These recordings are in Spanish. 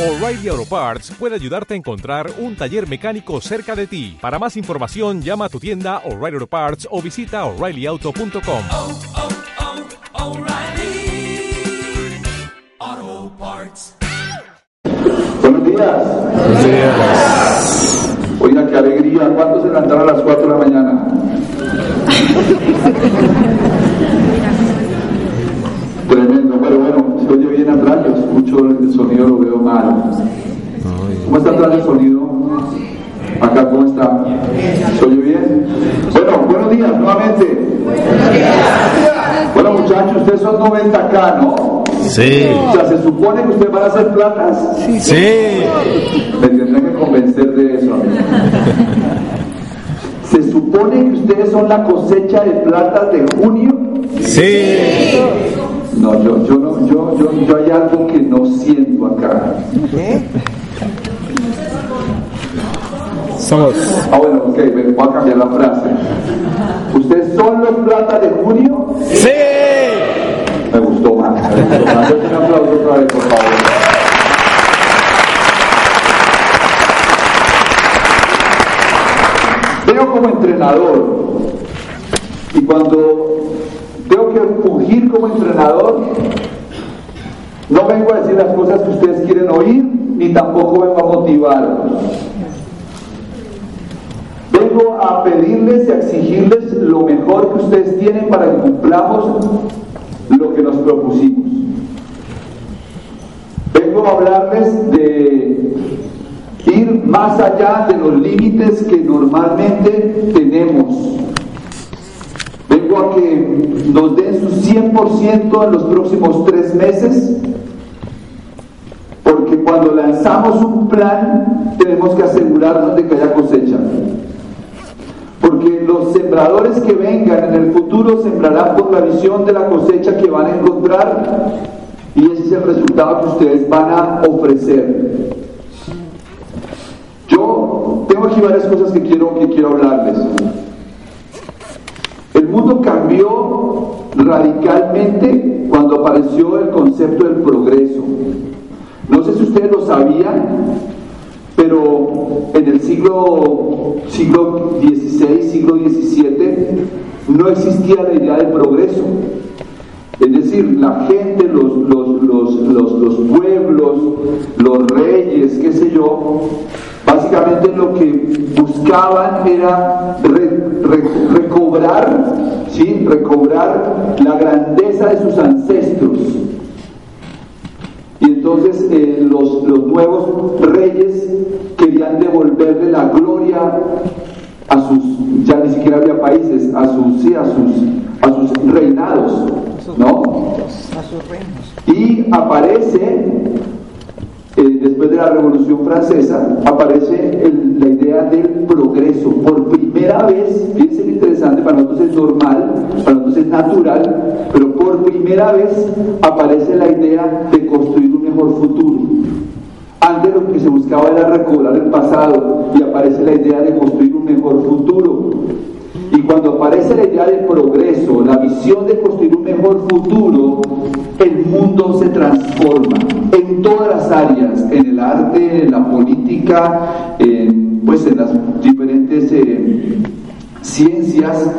O'Reilly Auto Parts puede ayudarte a encontrar un taller mecánico cerca de ti. Para más información, llama a tu tienda O'Reilly Auto Parts o visita oreillyauto.com. oh, oh, O'Reilly Auto Parts. Buenos días. Oiga, qué alegría. ¿Cuántos se levantaron a las 4 de la mañana? Tremendo. Pero bueno, se oye bien atrás. Yo escucho el sonido, lo veo mal. ¿Cómo está atrás el sonido? Acá, ¿cómo está? ¿Se oye bien? Bueno, buenos días nuevamente. Bueno, muchachos, ustedes son 90K, ¿no? Sí. O sea, se supone que ustedes van a hacer platas. Sí. Me tendré que convencer de eso. amigo. Se supone que ustedes son la cosecha de platas de junio. Sí. No, yo, yo no, yo, yo, yo hay algo que no siento acá. Somos. Ah, bueno, ok, me- voy a cambiar la frase. ¿Ustedes son los platas de junio? Sí. Me gustó más. Me gustó más. Denle Un aplauso otra vez, por favor. Veo como entrenador y cuando tengo que fungir como entrenador, no vengo a decir las cosas que ustedes quieren oír ni tampoco vengo a motivarlos. Vengo a pedirles y a exigirles lo mejor que ustedes tienen para que cumplamos lo que nos propusimos. Vengo a hablarles de ir más allá de los límites que normalmente tenemos. A que nos den su 100% en los próximos tres meses, porque cuando lanzamos un plan tenemos que asegurarnos de que haya cosecha. Porque los sembradores que vengan en el futuro sembrarán por la visión de la cosecha que van a encontrar y ese es el resultado que ustedes van a ofrecer. Yo tengo aquí varias cosas que quiero, que quiero hablarles. Mundo cambió radicalmente cuando apareció el concepto del progreso. No sé si ustedes lo sabían, pero en el siglo, XVI, siglo XVII, no existía la idea de progreso. Es decir, la gente, los, los, los, los pueblos, los reyes, qué sé yo, básicamente lo que buscaban era re- re- recobrar, ¿sí? recobrar la grandeza de sus ancestros. Y entonces eh, los, los nuevos reyes querían devolverle la gloria a sus, ya ni siquiera había países, a sus, sí, a sus, a sus reinados, ¿no? Y aparece, eh, después de la Revolución Francesa, aparece la idea del progreso. Por primera vez, fíjense interesante, para nosotros es normal, para nosotros es natural, pero por primera vez aparece la idea de construir un mejor futuro. Antes lo que se buscaba era recobrar el pasado y aparece la idea de construir un mejor futuro. Y cuando aparece la idea de progreso, la visión de construir un en la política, en, pues en las diferentes eh, ciencias.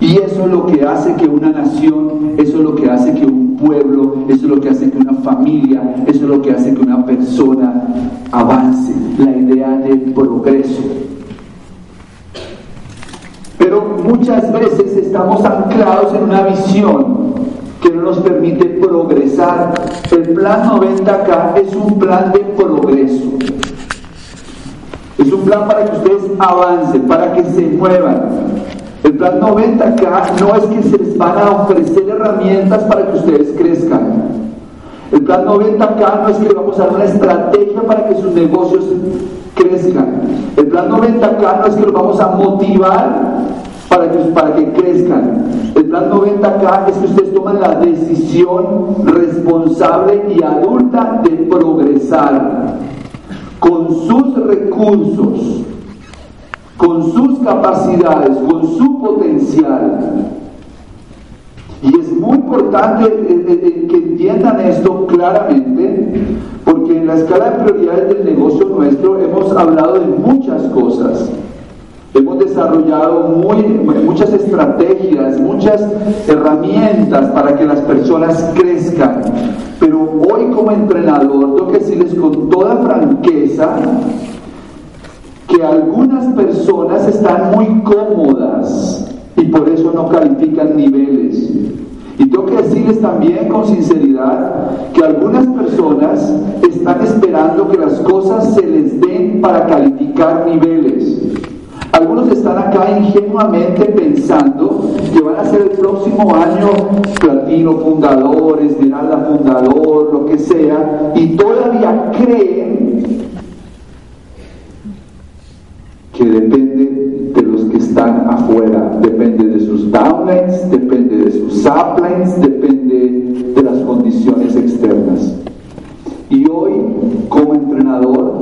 Y eso es lo que hace que una nación, eso es lo que hace que un pueblo, eso es lo que hace que una familia, eso es lo que hace que una persona avance, la idea del progreso. Pero muchas veces estamos anclados en una visión que no nos permite progresar. El plan 90K es un plan de progreso. Es un plan para que ustedes avancen, para que se muevan. El plan 90K no es que se les van a ofrecer herramientas para que ustedes crezcan. El plan 90K no es que vamos a dar una estrategia para que sus negocios crezcan. El plan 90K no es que los vamos a motivar para que, para que crezcan. El plan 90K es que ustedes toman la decisión responsable y adulta de progresar con sus recursos, con sus capacidades, con su potencial. Y es muy importante eh, eh, eh, que entiendan esto claramente, Porque en la escala de prioridades del negocio nuestro hemos hablado de muchas cosas. Hemos desarrollado muy, muchas estrategias, muchas herramientas para que las personas crezcan. Pero hoy como entrenador tengo que decirles con toda franqueza que algunas personas están muy cómodas y por eso no califican niveles. Y tengo que decirles también con sinceridad que algunas personas están esperando que las cosas se les den para calificar niveles. Están acá ingenuamente pensando que van a ser el próximo año platino fundador, esmeralda fundador, lo que sea, y todavía creen que depende de los que están afuera, depende de sus downlines, depende de sus uplines, depende de las condiciones externas. Y hoy, como entrenador,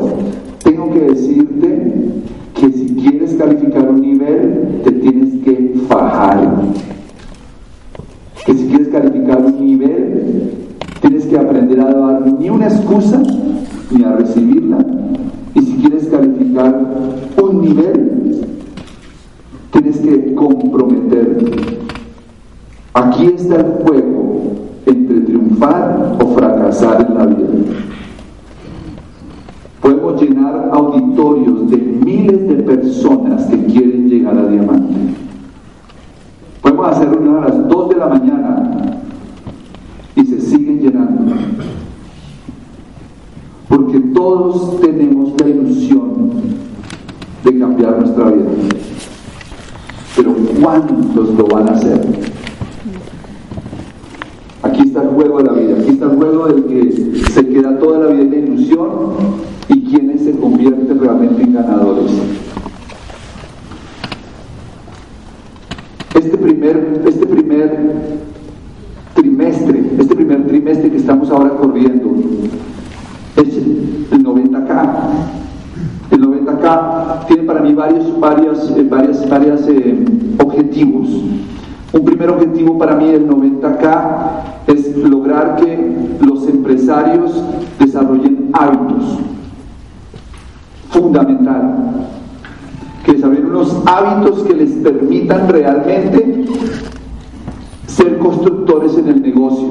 tengo que decirte que si quieres calificar un nivel, te tienes que fajar. Que si quieres calificar un nivel, tienes que aprender a dar ni una excusa ni a recibirla. Y si quieres calificar un nivel, tienes que comprometerte. Aquí está el juego entre triunfar o fracasar en la vida. Podemos llenar auditorios de miles de personas que quieren llegar a diamante. Podemos hacer una a las 2 de la mañana y se siguen llenando. Porque todos tenemos la ilusión de cambiar nuestra vida. Pero ¿cuántos lo van a hacer? Aquí está el juego de la vida, aquí está el juego del que se queda toda la vida en la ilusión y quienes se convierten realmente en ganadores. Este primer, este primer trimestre, este primer trimestre que estamos ahora corriendo, es el 90K. El 90K tiene para mí varios, eh, varias, varias eh, objetivos. Un primer objetivo para mí del 90K es lograr que los empresarios desarrollen hábitos. Fundamental. Que desarrollen unos hábitos que les permitan realmente ser constructores en el negocio.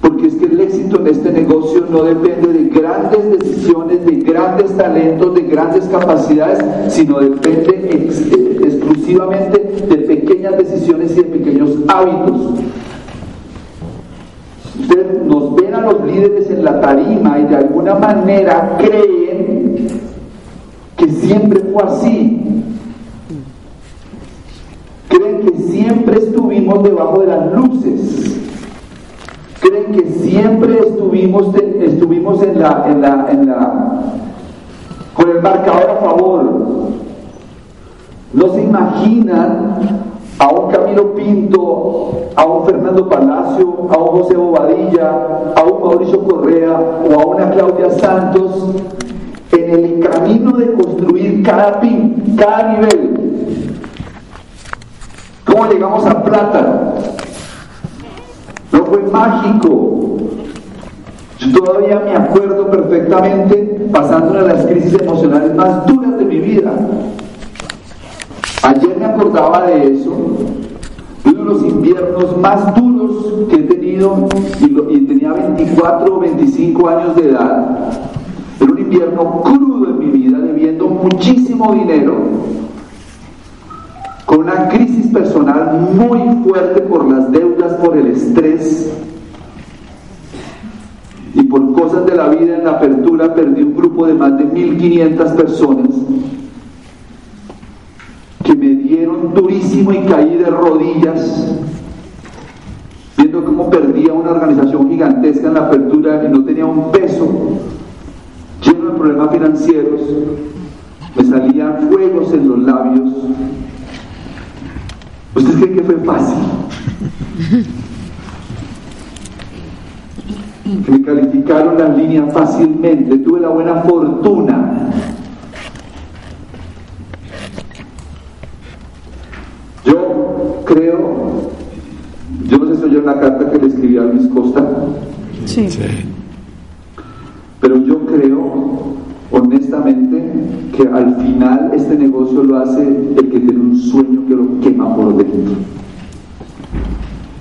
Porque es que el éxito en este negocio no depende de grandes decisiones, de grandes talentos, de grandes capacidades, sino depende ex exclusivamente de pequeñas decisiones y de pequeños hábitos. Ustedes nos ven a los líderes en la tarima y de alguna manera creen que siempre fue así. Creen que siempre estuvimos debajo de las luces. Creen que siempre estuvimos, estuvimos en la, en la, en la, con el marcador a favor. No se imaginan a un Camilo Pinto, a un Fernando Palacio, a un José Bobadilla, a un Mauricio Correa o a una Claudia Santos en el camino de construir cada pin, cada nivel. ¿Cómo llegamos a plata? No fue mágico. Yo todavía me acuerdo perfectamente pasando una de las crisis emocionales más duras de mi vida. Ayer me acordaba de eso, de uno de los inviernos más duros que he tenido y, tenía 24 o 25 años de edad. Era un invierno crudo en mi vida, debiendo muchísimo dinero, con una crisis personal muy fuerte por las deudas, por el estrés y por cosas de la vida. En la apertura perdí un grupo de más de 1500 personas que me dieron durísimo y caí de rodillas viendo cómo perdía una organización gigantesca en la apertura y no tenía un peso. Lleno de problemas financieros me salían fuegos en los labios ¿Ustedes creen que fue fácil? Que me calificaron la línea fácilmente, tuve la buena fortuna. Yo creo, yo no sé si oyó la carta que le escribí a Luis Costa. Sí. Sí. creo honestamente que al final este negocio lo hace el que tiene un sueño que lo quema por dentro.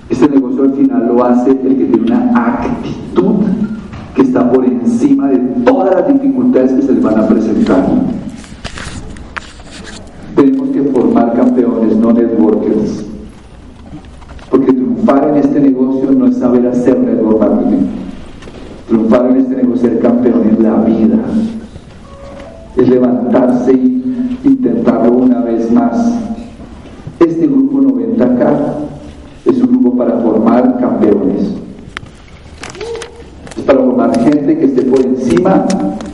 Este negocio al final lo hace el que tiene una actitud que está por encima de todas las dificultades que se le van a presentar. Tenemos que formar campeones, no networkers. Porque triunfar en este negocio no es saber hacer network marketing. Triunfar en este negocio es ser campeón en la vida. Es levantarse y intentarlo una vez más. Este grupo 90K es un grupo para formar campeones. Es para formar gente que esté por encima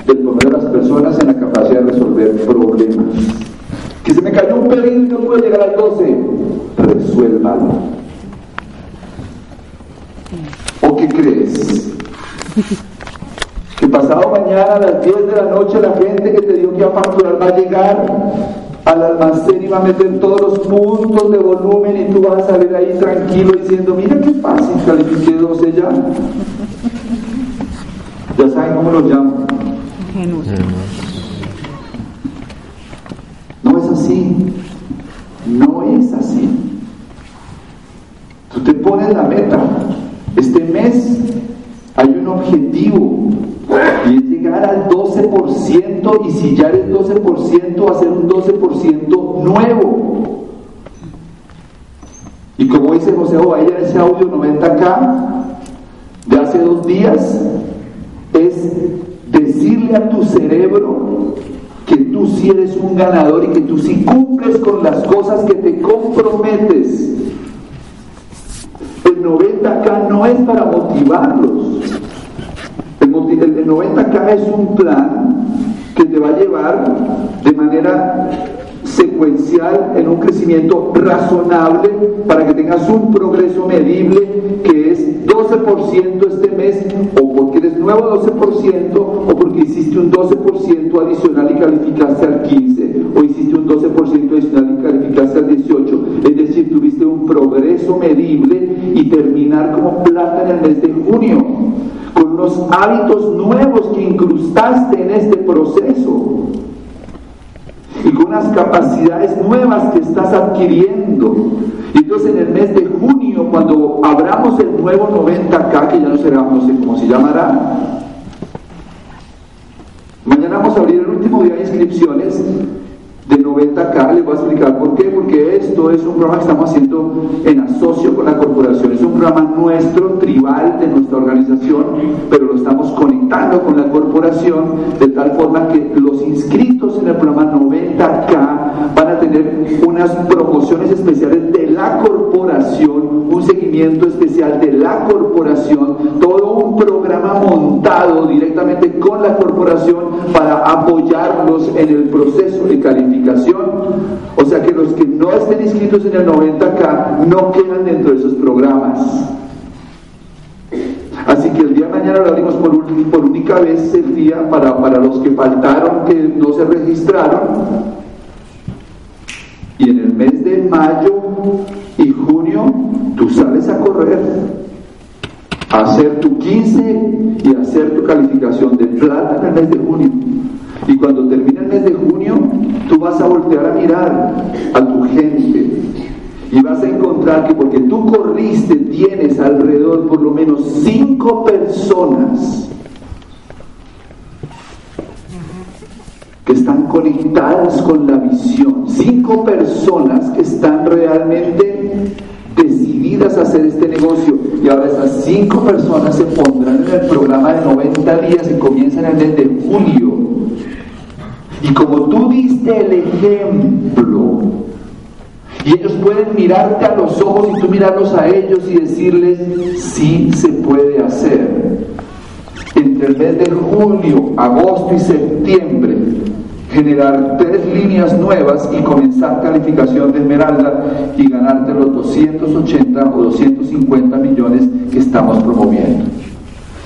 del promedio de las personas en la capacidad de resolver problemas. Que se me cayó un pedido y no puedo llegar al 12. Resuélvalo. ¿O qué crees? Pasado mañana a las 10 de la noche la gente que te dio que a facturar va a llegar al almacén y va a meter todos los puntos de volumen y tú vas a salir ahí tranquilo diciendo, mira qué fácil, califiqué 12 ya. Ya saben cómo lo llamo. No es así. No es así. Tú te pones la meta. Este mes hay un objetivo y es llegar al 12% y si ya eres 12% va a ser un 12% nuevo. Y como dice José Ovalla en ese audio 90K de hace dos días, es decirle a tu cerebro que tú sí eres un ganador y que tú sí cumples con las cosas que te comprometes. El 90K no es para motivarlos. El, 90K es un plan que te va a llevar de manera secuencial en un crecimiento razonable para que tengas un progreso medible que es 12% este mes o porque eres nuevo 12% o porque hiciste un 12% adicional y calificaste al 15 o hiciste un 12% adicional y calificaste al 18 es decir, tuviste un progreso medible y terminar como plata en el mes de junio con unos hábitos nuevos que incrustaste en este proceso y con unas capacidades nuevas que estás adquiriendo. Y entonces en el mes de junio, cuando abramos el nuevo 90K, que ya no será, no sé cómo se llamará, mañana vamos a abrir el último día de inscripciones 90K, les voy a explicar por qué, porque esto es un programa que estamos haciendo en asocio con la corporación, es un programa nuestro, tribal de nuestra organización, pero lo estamos conectando con la corporación de tal forma que los inscritos en el programa 90K van a tener unas promociones especiales de la corporación, un seguimiento especial de la corporación, todo un programa montado directamente con la corporación para apoyarlos en el proceso de calificación o sea que los que no estén inscritos en el 90K no quedan dentro de esos programas. Así que el día de mañana lo abrimos por, por única vez el día para, para los que faltaron, que no se registraron. Y en el mes de mayo y junio tú sales a correr, a hacer tu 15 y a hacer tu calificación de plata en el mes de junio. Y cuando termine el mes de junio, tú vas a voltear a mirar a tu gente y vas a encontrar que porque tú corriste tienes alrededor por lo menos cinco personas que están conectadas con la visión, cinco personas que están realmente decididas a hacer este negocio. Y ahora esas cinco personas se pondrán en el programa de 90 días y comienzan el mes de julio. Y como tú diste el ejemplo, y ellos pueden mirarte a los ojos y tú mirarlos a ellos y decirles, sí se puede hacer. Entre el mes de julio, agosto y septiembre, generar tres líneas nuevas y comenzar calificación de esmeralda y ganarte los 280 o 250 millones que estamos promoviendo.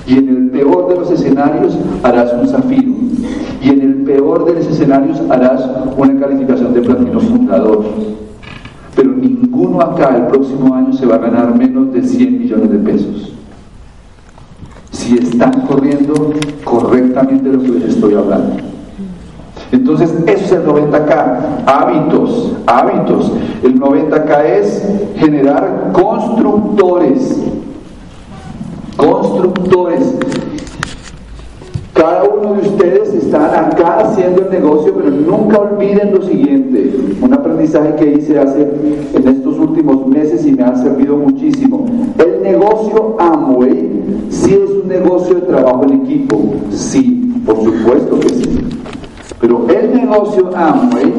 Y en el peor de los escenarios harás un zafiro. Y en el peor de los escenarios harás una calificación de platino fundador. Pero ninguno acá el próximo año se va a ganar menos de 100 millones de pesos. Si están corriendo correctamente lo que les estoy hablando. Entonces, eso es el 90K, hábitos, hábitos. El 90K es generar constructores, constructores. Cada uno de ustedes está acá haciendo el negocio, pero nunca olviden lo siguiente, un aprendizaje que hice hace en estos últimos meses y me ha servido muchísimo. El negocio Amway sí es un negocio de trabajo en equipo, sí, por supuesto que sí. Pero el negocio Amway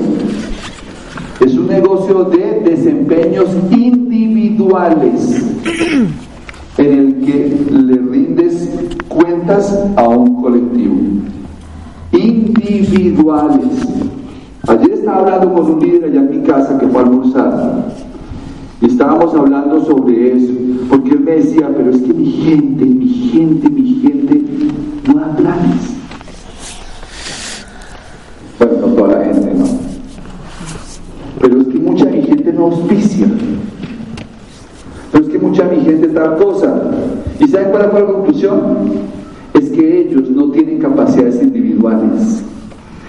es un negocio de desempeños individuales en el que le rindes cuentas a un colectivo. Individuales. Ayer estaba hablando con un líder allá en mi casa que fue a almorzar. Y estábamos hablando sobre eso, porque él me decía, pero es que mi gente, mi gente, mi gente no da planes. Bueno, no toda la gente, no. Pero es que mucha mi gente no auspicia. Pero es que mucha mi gente tal cosa. ¿Y saben cuál fue la conclusión? Es que ellos no tienen capacidades individuales.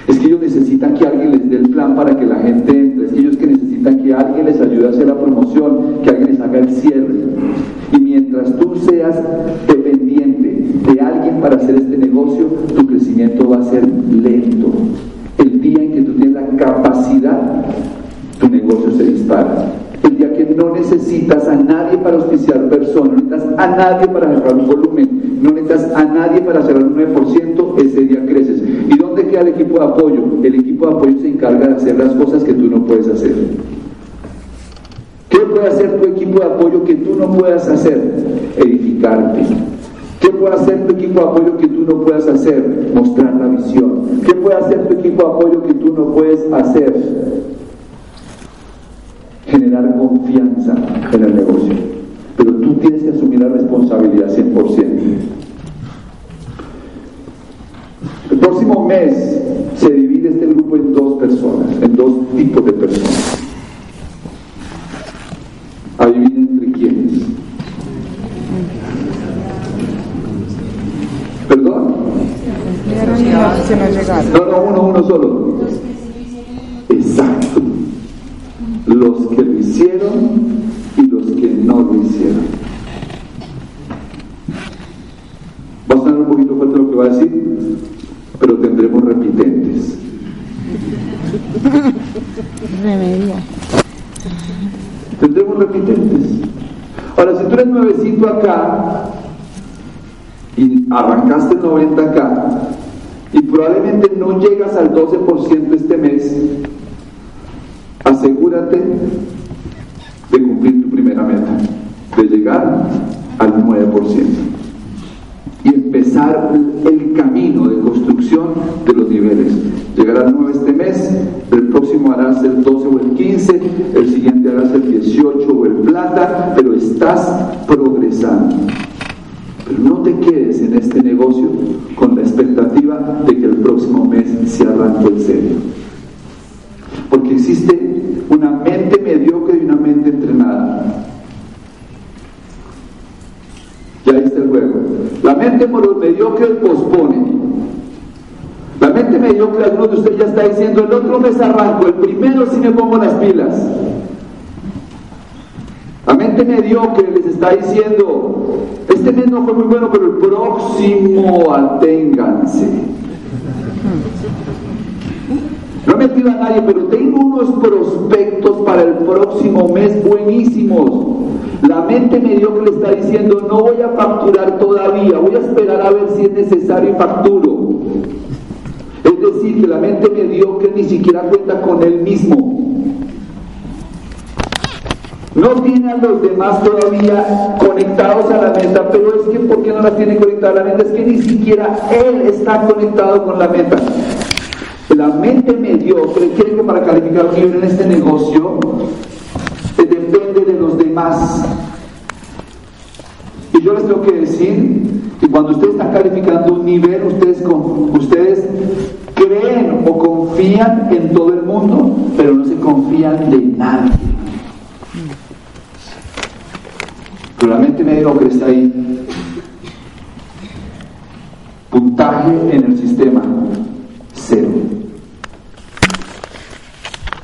Es que ellos necesitan que alguien les dé el plan para que la gente entre. Es que ellos que necesitan que alguien les ayude a hacer la promoción, que alguien les haga el cierre. Y mientras tú seas dependiente de alguien para hacer este negocio, tu crecimiento va a ser lento. El día en que tú tienes la capacidad, tu negocio se dispara. Que no necesitas a nadie para auspiciar personas, no necesitas a nadie para cerrar un volumen, no necesitas a nadie para cerrar un 9%, ese día creces. ¿Y dónde queda el equipo de apoyo? El equipo de apoyo se encarga de hacer las cosas que tú no puedes hacer. ¿Qué puede hacer tu equipo de apoyo que tú no puedas hacer? Edificarte. ¿Qué puede hacer tu equipo de apoyo que tú no puedas hacer? Mostrar la visión. ¿Qué puede hacer tu equipo de apoyo que tú no puedes hacer? Generar confianza en el negocio. Pero tú tienes que asumir la responsabilidad 100%. El próximo mes se divide este grupo en dos personas, en dos tipos de personas. Adivinen entre quiénes. ¿Perdón? No, no, uno, uno solo. Los que lo hicieron y los que no lo hicieron. Va a sonar un poquito fuerte lo que va a decir, pero tendremos repitentes. Remedio. Tendremos repitentes. Ahora, si tú eres nuevecito acá y arrancaste 90 acá y probablemente no llegas al 12% este mes, asegúrate de cumplir tu primera meta, de llegar al 9% y empezar el camino de construcción de los niveles. Llegarás al 9 este mes, el próximo harás el 12 o el 15, el siguiente harás el 18 o el plata, pero estás progresando. Pero no te quedes en este negocio con la expectativa de que el próximo mes se arranque en serio. Porque existe una mente mediocre y una mente entrenada. Ya está el juego. La mente mediocre pospone. La mente mediocre, algunos de ustedes ya está diciendo, el otro mes arranco, el primero sí me pongo las pilas. La mente mediocre les está diciendo, este mes no fue muy bueno, pero el próximo aténganse. No he metido a nadie, pero tengo unos prospectos para el próximo mes buenísimos. La mente mediocre le está diciendo, no voy a facturar todavía, voy a esperar a ver si es necesario y facturo. Es decir, que la mente mediocre ni siquiera cuenta con él mismo. No tiene a los demás todavía conectados a la meta, pero es que ¿por qué no las tiene conectadas a la meta? Es que ni siquiera él está conectado con la meta. La mente mediocre quiere que para calificar nivel en este negocio eh, depende de los demás. Y yo les tengo que decir que cuando ustedes están calificando un nivel, ustedes, con, ustedes creen o confían en todo el mundo, pero no se confían de nadie. Pero la mente mediocre está ahí. puntaje en el sistema, cero.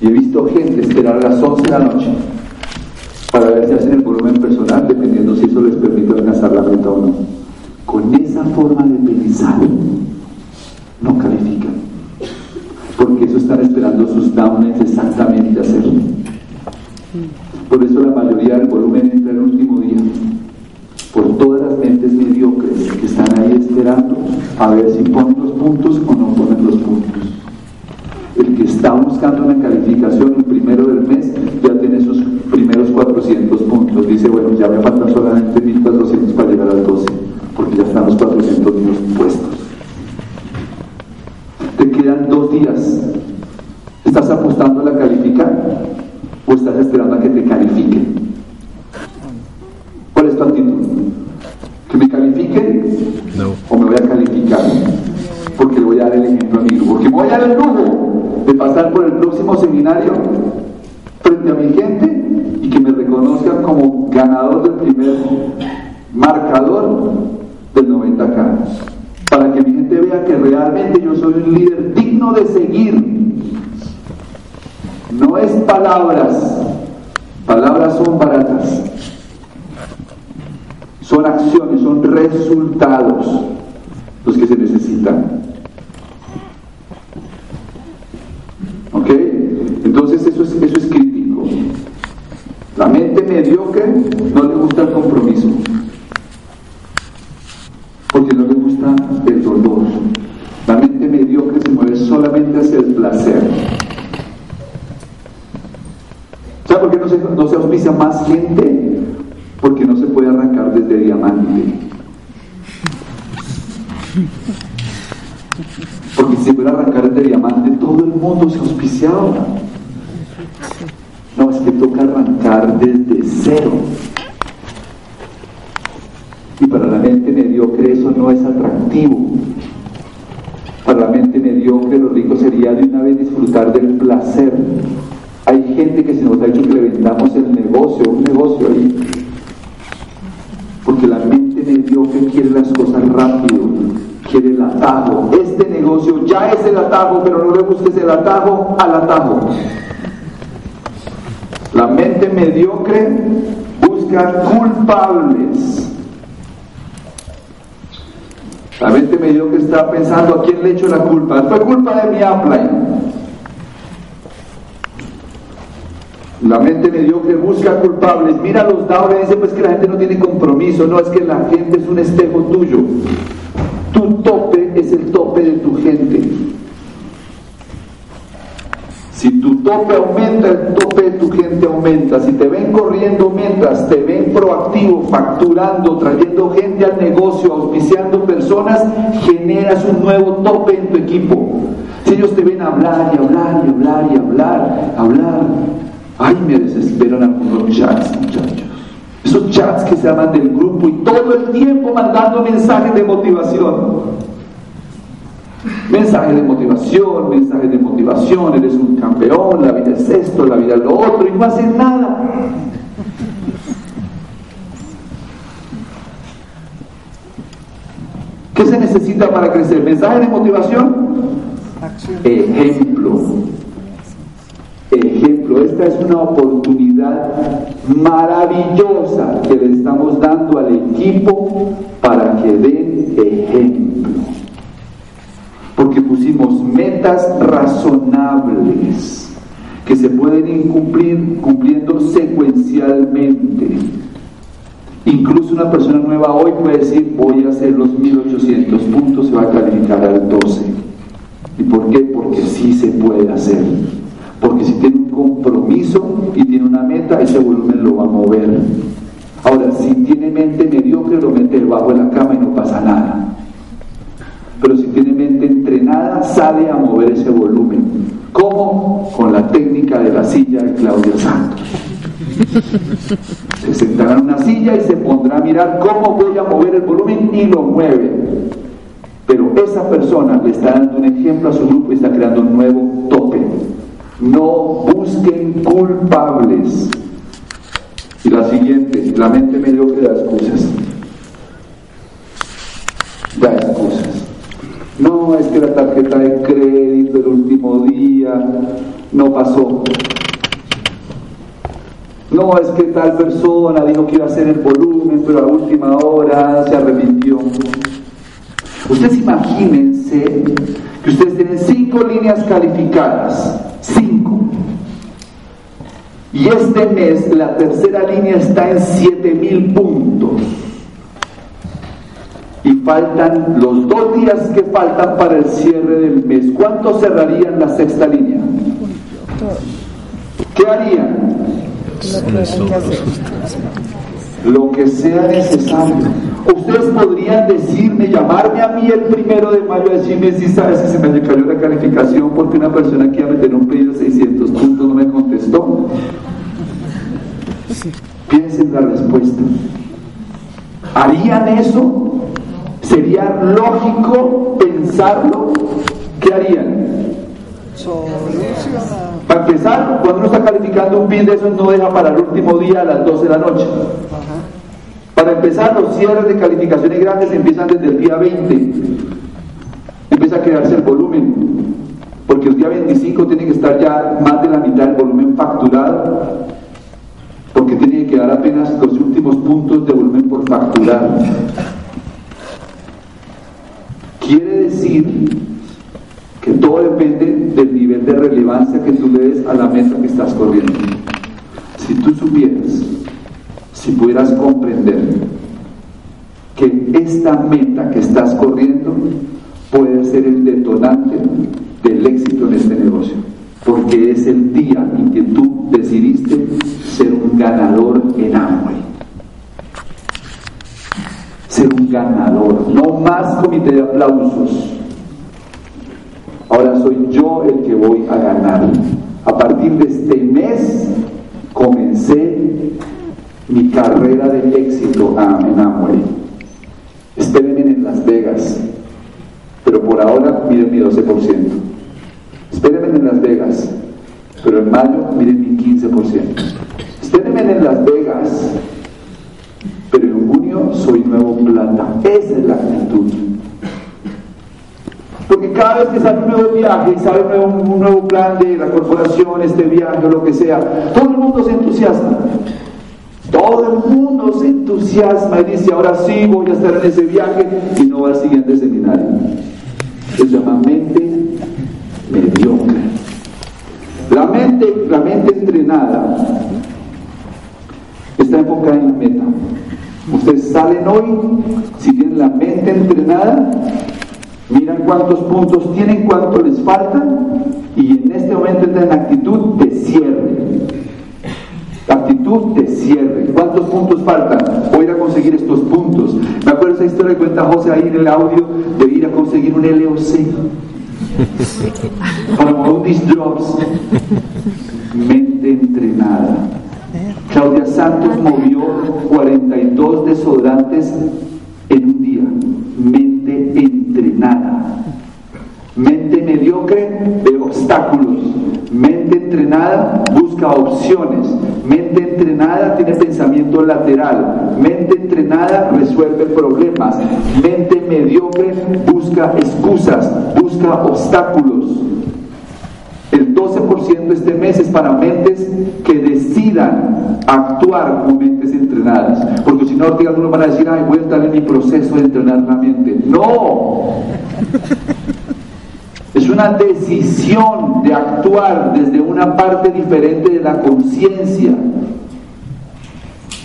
Y he visto gente esperar a las 11 de la noche para ver si hacen el volumen personal, dependiendo si eso les permite alcanzar la meta o no. Con esa forma de pensar, no califican. Porque eso están esperando sus downlines exactamente hacerlo. Por eso la mayoría del volumen entra el último día. Por todas las mentes mediocres que están ahí esperando a ver si ponen los puntos o no ponen los puntos. Está buscando una calificación el primero del mes ya tiene sus primeros 400 puntos. Dice, bueno, ya me faltan solamente 1400 para llegar al 12, porque ya están los 400 míos puestos. Te quedan dos días. ¿Estás apostando a la calificar o estás esperando a que te califiquen? ¿Cuál es tu actitud? ¿Que me califiquen? No. ¿O me voy a calificar? Porque le voy a dar el ejemplo a mi hijo. Porque me voy a dar el lujo de por el próximo seminario frente a mi gente y que me reconozcan como ganador del primer marcador del 90K. Para que mi gente vea que realmente yo soy un líder digno de seguir. No es palabras. Palabras son baratas. Son acciones, son resultados los que se necesitan. ¿Ok? Entonces eso es, eso es crítico. La mente mediocre no le gusta el compromiso. Porque no le gusta el dolor. La mente mediocre se mueve hacia el placer. ¿Sabe por qué no se, no se auspicia más gente? Porque no se puede arrancar desde diamante. Porque si puede arrancar desde diamante, todo el mundo se auspiciaba. No, es que toca arrancar desde cero. Y para la mente mediocre eso no es atractivo. Para la mente mediocre lo rico sería de una vez disfrutar del placer. Hay gente que se nos ha dicho que le vendamos el negocio, un negocio ahí. Porque la mente mediocre quiere las cosas rápido, quiere el atajo. Este negocio ya es el atajo, pero no le busques el atajo al atajo. La mente mediocre busca culpables. La mente mediocre está pensando a quién le echo la culpa. Fue culpa de mi upline. La mente mediocre busca culpables. Mira los dados y dice pues que la gente no tiene compromiso. No, es que la gente es un espejo tuyo. Tu tope es el tope de tu gente. Si tope aumenta, el tope de tu gente aumenta. Si te ven corriendo mientras, te ven proactivo, facturando, trayendo gente al negocio, auspiciando personas, generas un nuevo tope en tu equipo. Si ellos te ven hablar y hablar y hablar y hablar, hablar, ay, me desesperan algunos chats, muchachos. Esos chats que se llaman del grupo y todo el tiempo mandando mensajes de motivación. Mensajes de motivación, mensajes de motivación, eres un campeón, la vida es esto, la vida es lo otro, y no hacen nada. ¿Qué se necesita para crecer? ¿Mensaje de motivación? Ejemplo. Ejemplo, esta es una oportunidad maravillosa que le estamos dando al equipo para que den ejemplo porque pusimos metas razonables que se pueden ir cumplir, cumpliendo secuencialmente. Incluso una persona nueva hoy puede decir, voy a hacer los 1800 puntos, se va a calificar al 12. ¿Y por qué? Porque sí se puede hacer. Porque si tiene un compromiso y tiene una meta, ese volumen lo va a mover. Ahora, si tiene mente mediocre, lo mete debajo de la cama y no pasa nada pero si tiene mente entrenada, sale a mover ese volumen. ¿Cómo? Con la técnica de la silla de Claudia Santos. Se sentará en una silla y se pondrá a mirar cómo voy a mover el volumen y lo mueve. Pero esa persona le está dando un ejemplo a su grupo y está creando un nuevo tope. No busquen culpables. Y la siguiente, la mente mediocre da excusas. Da excusas. No, es que la tarjeta de crédito el último día no pasó. No, es que tal persona dijo que iba a hacer el volumen, pero a última hora se arrepintió. Ustedes imagínense que ustedes tienen cinco líneas calificadas, cinco. Y este mes la tercera línea está en 7000 puntos. Y faltan los dos días que faltan para el cierre del mes. ¿Cuánto cerrarían la sexta línea? ¿Qué harían? Lo que sea necesario. Ustedes podrían decirme, llamarme a mí el primero de mayo decirme si sabes que se me cayó la calificación porque una persona que iba a meter un pedido de 600 puntos no me contestó. Piensen la respuesta. ¿Harían eso? ¿Sería lógico pensarlo? ¿Qué harían? Para empezar, cuando uno está calificando un PIN de esos no deja para el último día a las 12 de la noche. Para empezar, los cierres de calificaciones grandes empiezan desde el día 20. Empieza a crearse el volumen, porque el día 25 tiene que estar ya más de la mitad del volumen facturado, porque tiene que quedar apenas los últimos puntos de volumen por facturar. Quiere decir que todo depende del nivel de relevancia que tú le des a la meta que estás corriendo. Si tú supieras, si pudieras comprender que esta meta que estás corriendo puede ser el detonante del éxito en este negocio, porque es el día en que tú decidiste ser un ganador en Amway. Ser un ganador, no más comité de aplausos Ahora soy yo el que voy a ganar. A partir de este mes comencé mi carrera de éxito en Amway. Espérenme en Las Vegas, pero por ahora miren mi 12%. Espérenme en Las Vegas, pero en mayo miren mi 15%. Espérenme en Las Vegas, pero en soy nuevo plata. Esa es la actitud. Porque cada vez que sale un nuevo viaje y sale un nuevo, plan de la corporación, este viaje o lo que sea, todo el mundo se entusiasma. Todo el mundo se entusiasma y dice, ahora sí voy a estar en ese viaje y no va al siguiente seminario. Se llama mente mediocre. La mente, la mente entrenada está enfocada en la meta. Ustedes salen hoy, si tienen la mente entrenada, Miran cuántos puntos tienen, cuánto les faltan y en este momento están en actitud de cierre. Actitud de cierre. ¿Cuántos puntos faltan? Voy a ir a conseguir estos puntos. Me acuerdo esa historia que cuenta José ahí en el audio de ir a conseguir un LOC. Para un drops. Mente entrenada. Claudia Santos movió 42 desodorantes en un día. Mente entrenada. Mente mediocre de obstáculos. Mente entrenada busca opciones. Mente entrenada tiene pensamiento lateral. Mente entrenada resuelve problemas. Mente mediocre busca excusas, busca obstáculos. El 12% de este mes es para mentes que decidan actuar como mentes entrenadas. Porque si no, algunos van a decir, ay, voy a estar en mi proceso de entrenar la mente. No. Es una decisión de actuar desde una parte diferente de la conciencia.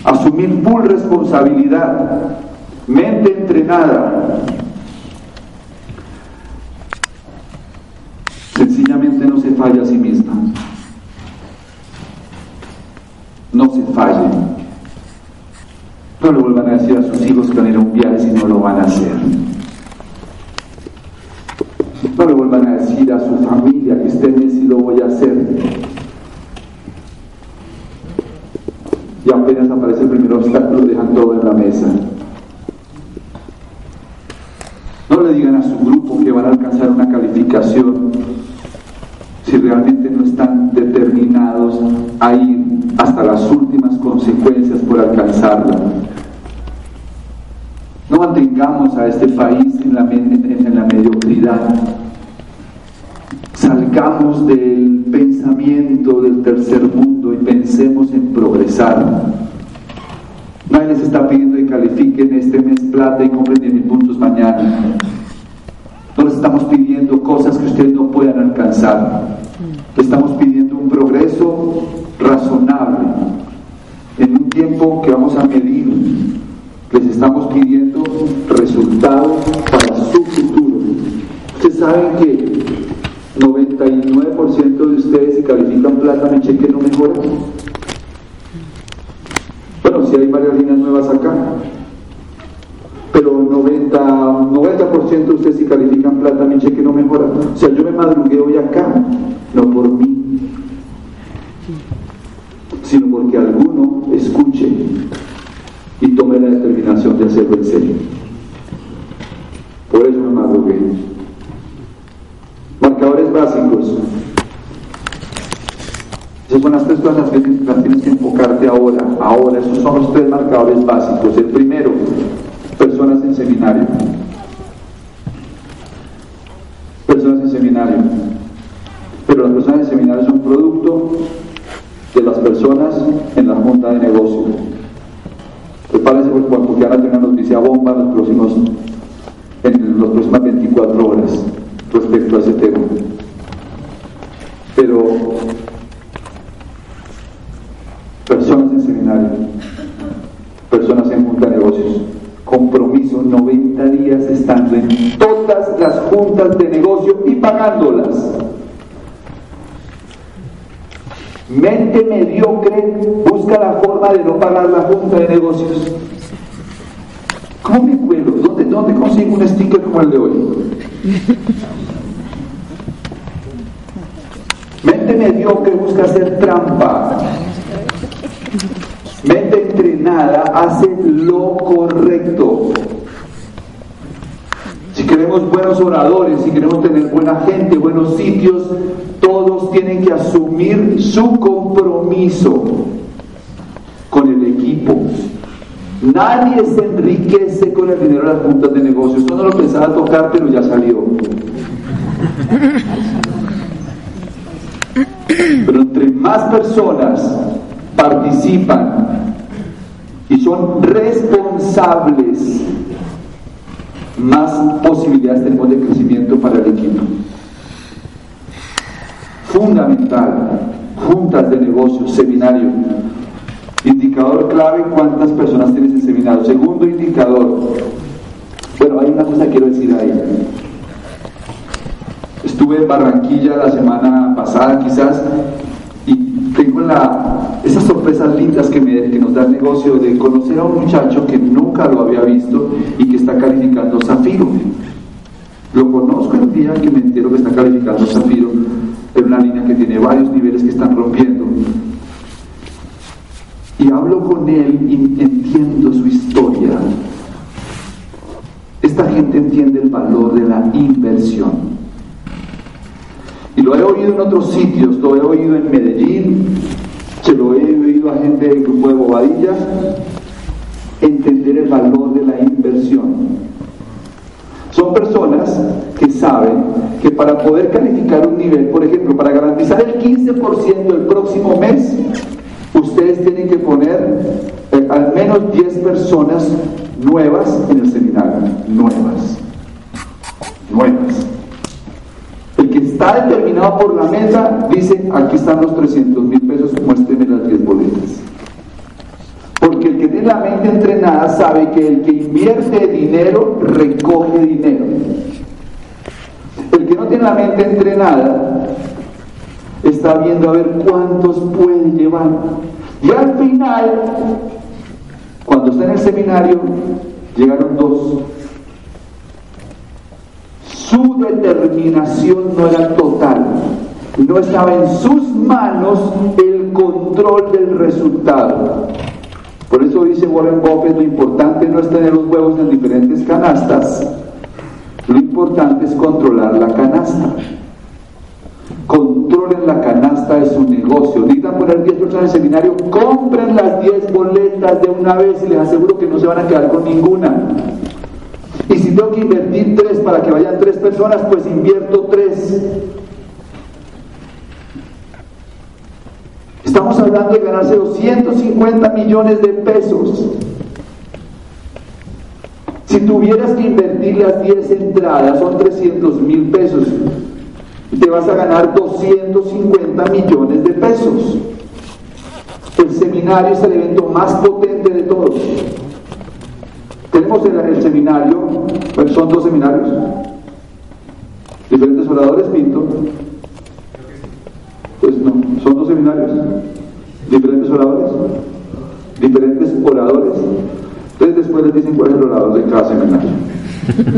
Asumir full responsabilidad. Mente entrenada falla a sí misma. No se falle. No le vuelvan a decir a sus hijos que van a ir a un viaje si no lo van a hacer. No le vuelvan a decir a su familia que este mes si lo voy a hacer. Y apenas aparece el primer obstáculo, dejan todo en la mesa. No le digan a su grupo que van a alcanzar una calificación si realmente no están determinados a ir hasta las últimas consecuencias por alcanzarla. No mantengamos a este país en la, mediocridad. Salgamos del pensamiento del tercer mundo y pensemos en progresar. Nadie les está pidiendo que califiquen este mes plata y compren 10 mil puntos mañana. Estamos pidiendo cosas que ustedes no puedan alcanzar. Estamos pidiendo un progreso razonable en un tiempo que vamos a medir. Les estamos pidiendo resultados para su futuro. Ustedes saben que 99% de ustedes si califican plata mi cheque no mejora. Bueno, si hay varias líneas nuevas acá. Pero 90, 90% de ustedes si califican plata mi cheque no mejora. O sea, yo me madrugué hoy acá, no por mí, sino porque alguno escuche y tome la determinación de hacerlo en serio. Por eso me madrugué. Marcadores básicos. Esas son las tres cosas que tienes que enfocarte ahora. Ahora, esos son los tres marcadores básicos. El primero, personas en seminario. Personas en seminario. Pero las personas en seminario son producto de las personas en la junta de negocio. Prepárense porque van a tener una noticia bomba en los próximos en las próximas 24 horas respecto a ese tema. Pero personas en seminario, personas en junta de negocios, compromiso 90 días estando en todas las juntas de negocio y pagándolas. Mente mediocre busca la forma de no pagar la junta de negocios. ¿Cómo me cuelo? ¿Dónde, ¿Dónde consigo un sticker como el de hoy? Mente mediocre busca hacer trampa. Mente entrenada hace lo correcto. Si queremos buenos oradores, si queremos tener buena gente, buenos sitios, todos tienen que asumir su compromiso con el equipo. Nadie se enriquece con el dinero de las juntas de negocios. Esto no lo pensaba tocar, pero ya salió. Pero entre más personas participan y son responsables, más posibilidades tenemos de crecimiento para el equipo. Fundamental, juntas de negocios, seminario. Indicador clave, ¿cuántas personas tienes en seminario? Segundo indicador. Bueno, hay una cosa que quiero decir ahí. Estuve en Barranquilla la semana pasada quizás esas sorpresas lindas que, me, que nos da el negocio de conocer a un muchacho que nunca lo había visto y que está calificando Zafiro. Lo conozco el día que me entero que está calificando Zafiro en una línea que tiene varios niveles que están rompiendo. Y hablo con él y entiendo su historia. Esta gente entiende el valor de la inversión. Lo he oído en otros sitios, lo he oído en Medellín, se lo he oído a gente del grupo de Bobadilla, entender el valor de la inversión. Son personas que saben que para poder calificar un nivel, por ejemplo, para garantizar el 15% el próximo mes, ustedes tienen que poner eh, al menos 10 personas nuevas en el seminario. Nuevas. Nuevas. Está determinado por la mesa dice, aquí están los 300 mil pesos, muéstreme las 10 boletas. Porque el que tiene la mente entrenada sabe que el que invierte dinero recoge dinero. El que no tiene la mente entrenada está viendo a ver cuántos puede llevar. Y al final, cuando está en el seminario, llegaron dos. Su determinación no era total. No estaba en sus manos el control del resultado. Por eso dice Warren Buffett, lo importante no es tener los huevos en diferentes canastas, lo importante es controlar la canasta. Controlen la canasta de su negocio. Necesitan poner 10 personas en el seminario, compren las 10 boletas de una vez y les aseguro que no se van a quedar con ninguna. Si tengo que invertir tres para que vayan tres personas, pues invierto tres. Estamos hablando de ganarse 250 millones de pesos. Si tuvieras que invertir las 10 entradas, son 300 mil pesos. Te vas a ganar 250 millones de pesos. El seminario es el evento más potente de todos. Tenemos el, seminario, bueno, son dos seminarios, diferentes oradores, Pinto. Pues no, son dos seminarios, diferentes oradores, diferentes oradores. Entonces después les dicen cuál es el orador de cada seminario.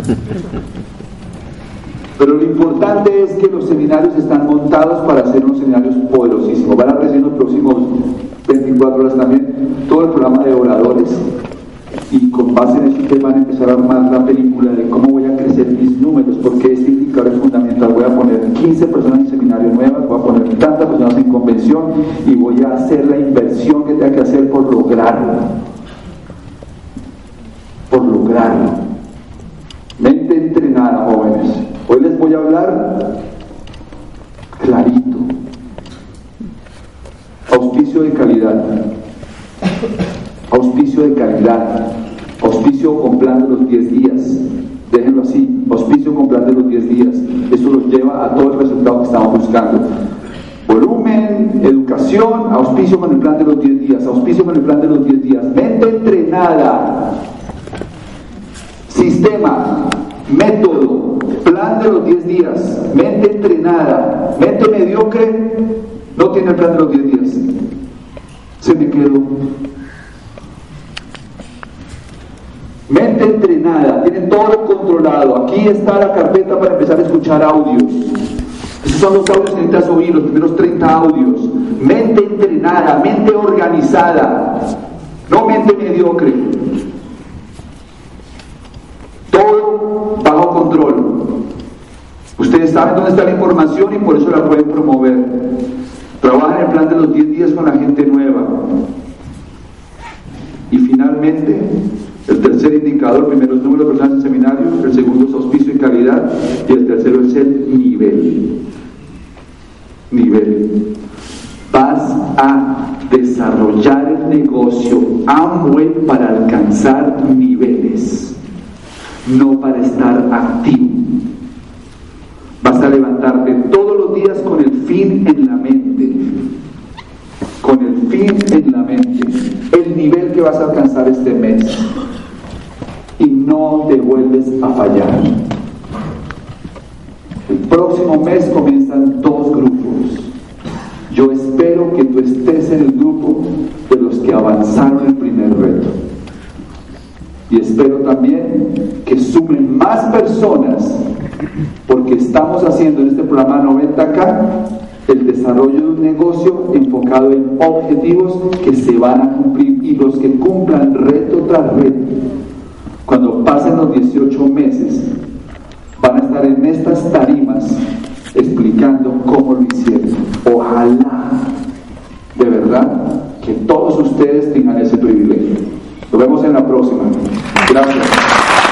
Pero lo importante es que los seminarios están montados para ser unos seminarios poderosísimos. Van a recibir los próximos 24 horas también todo el programa de oradores. Y con base en eso ustedes van a empezar a armar la película de cómo voy a crecer mis números, porque este indicador es fundamental. Voy a poner 15 personas en seminario nuevas, voy a poner tantas personas en convención y voy a hacer la inversión que tenga que hacer por lograrlo. Por lograrlo. Mente entrenada, jóvenes. Hoy les voy a hablar clarito. Auspicio de calidad. Auspicio de calidad. Auspicio con plan de los 10 días. Déjenlo así. Auspicio con plan de los 10 días. Eso los lleva a todo el resultado que estamos buscando. Volumen, educación, auspicio con el plan de los 10 días. Auspicio con el plan de los 10 días. Mente entrenada. Sistema, método, plan de los 10 días, mente entrenada, mente mediocre, no tiene el plan de los 10 días. Se me quedó. Mente entrenada, tiene todo controlado. Aquí está la carpeta para empezar a escuchar audios. Esos son los audios que necesitas oír, los primeros 30 audios. Mente entrenada, mente organizada, no mente mediocre. Todo bajo control. Ustedes saben dónde está la información y por eso la pueden promover. Trabajan el plan de los 10 días con la gente nueva. Y finalmente, el tercer indicador, primero es número de personas en seminario, el segundo es auspicio y calidad, y el tercero es el nivel. Nivel. Vas a desarrollar el negocio Amway para alcanzar niveles, no para estar activo. Vas a levantarte todos los días con el fin en la mente. Con el fin en la mente. El nivel que vas a alcanzar este mes. Y no te vuelves a fallar. El próximo mes comienzan dos grupos. Yo espero que tú estés en el grupo de los que avanzaron el primer reto. Y espero también que sumen más personas porque estamos haciendo en este programa 90K el desarrollo de un negocio enfocado en objetivos que se van a cumplir y los que cumplan reto tras reto. Cuando pasen los 18 meses, van a estar en estas tarimas explicando cómo lo hicieron. Ojalá, de verdad, que todos ustedes tengan ese privilegio. Nos vemos en la próxima. Gracias.